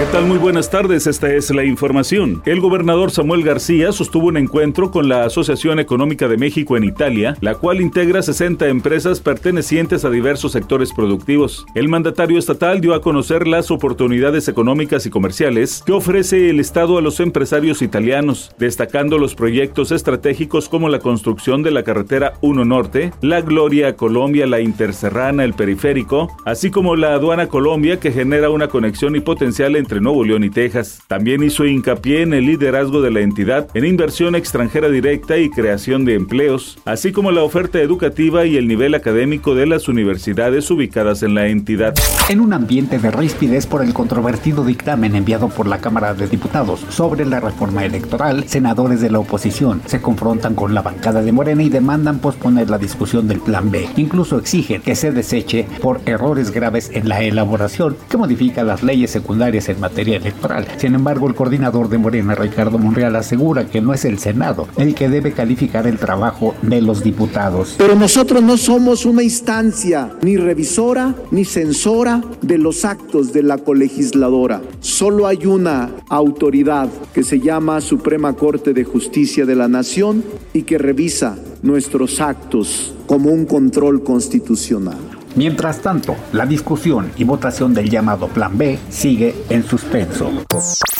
¿Qué tal? Muy buenas tardes, esta es la información. El gobernador Samuel García sostuvo un encuentro con la Asociación Económica de México en Italia, la cual integra 60 empresas pertenecientes a diversos sectores productivos. El mandatario estatal dio a conocer las oportunidades económicas y comerciales que ofrece el Estado a los empresarios italianos, destacando los proyectos estratégicos como la construcción de la carretera 1 Norte, la Gloria Colombia, la Interserrana, el Periférico, así como la aduana Colombia que genera una conexión y potencial entre entre Nuevo León y Texas. También hizo hincapié en el liderazgo de la entidad en inversión extranjera directa y creación de empleos, así como la oferta educativa y el nivel académico de las universidades ubicadas en la entidad. En un ambiente de rispidez por el controvertido dictamen enviado por la Cámara de Diputados sobre la reforma electoral, senadores de la oposición se confrontan con la bancada de Morena y demandan posponer la discusión del Plan B. Incluso exigen que se deseche por errores graves en la elaboración que modifica las leyes secundarias en materia electoral. Sin embargo, el coordinador de Morena, Ricardo Monreal, asegura que no es el Senado el que debe calificar el trabajo de los diputados. Pero nosotros no somos una instancia ni revisora ni censora de los actos de la colegisladora. Solo hay una autoridad que se llama Suprema Corte de Justicia de la Nación y que revisa nuestros actos como un control constitucional. Mientras tanto, la discusión y votación del llamado Plan B sigue en suspenso.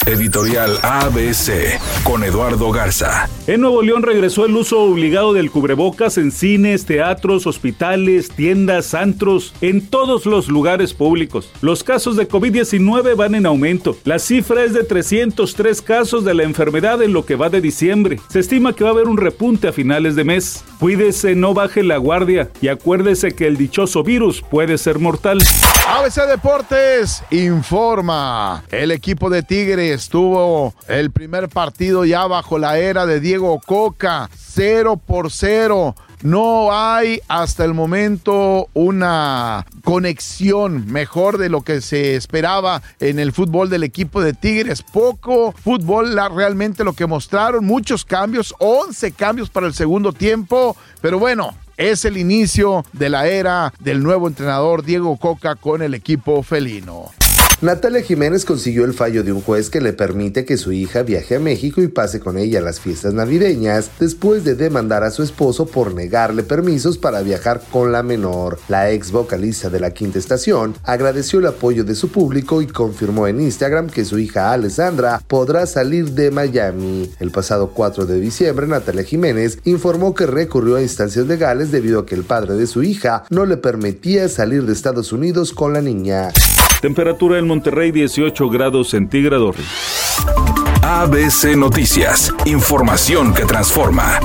Editorial ABC con Eduardo Garza. En Nuevo León regresó el uso obligado del cubrebocas en cines, teatros, hospitales, tiendas, antros, en todos los lugares públicos. Los casos de COVID-19 van en aumento. La cifra es de 303 casos de la enfermedad en lo que va de diciembre. Se estima que va a haber un repunte a finales de mes. Cuídese, no baje la guardia y acuérdese que el dichoso virus puede ser mortal. ABC Deportes informa. El equipo de Tigres tuvo el primer partido ya bajo la era de Diego Coca, 0 por 0. No hay hasta el momento una conexión mejor de lo que se esperaba en el fútbol del equipo de Tigres. Poco fútbol, realmente lo que mostraron, muchos cambios, 11 cambios para el segundo tiempo, pero bueno, es el inicio de la era del nuevo entrenador Diego Coca con el equipo felino. Natalia Jiménez consiguió el fallo de un juez que le permite que su hija viaje a México y pase con ella las fiestas navideñas después de demandar a su esposo por negarle permisos para viajar con la menor. La ex vocalista de la quinta estación agradeció el apoyo de su público y confirmó en Instagram que su hija Alessandra podrá salir de Miami. El pasado 4 de diciembre, Natalia Jiménez informó que recurrió a instancias legales debido a que el padre de su hija no le permitía salir de Estados Unidos con la niña. Temperatura en Monterrey 18 grados centígrados. ABC Noticias, información que transforma.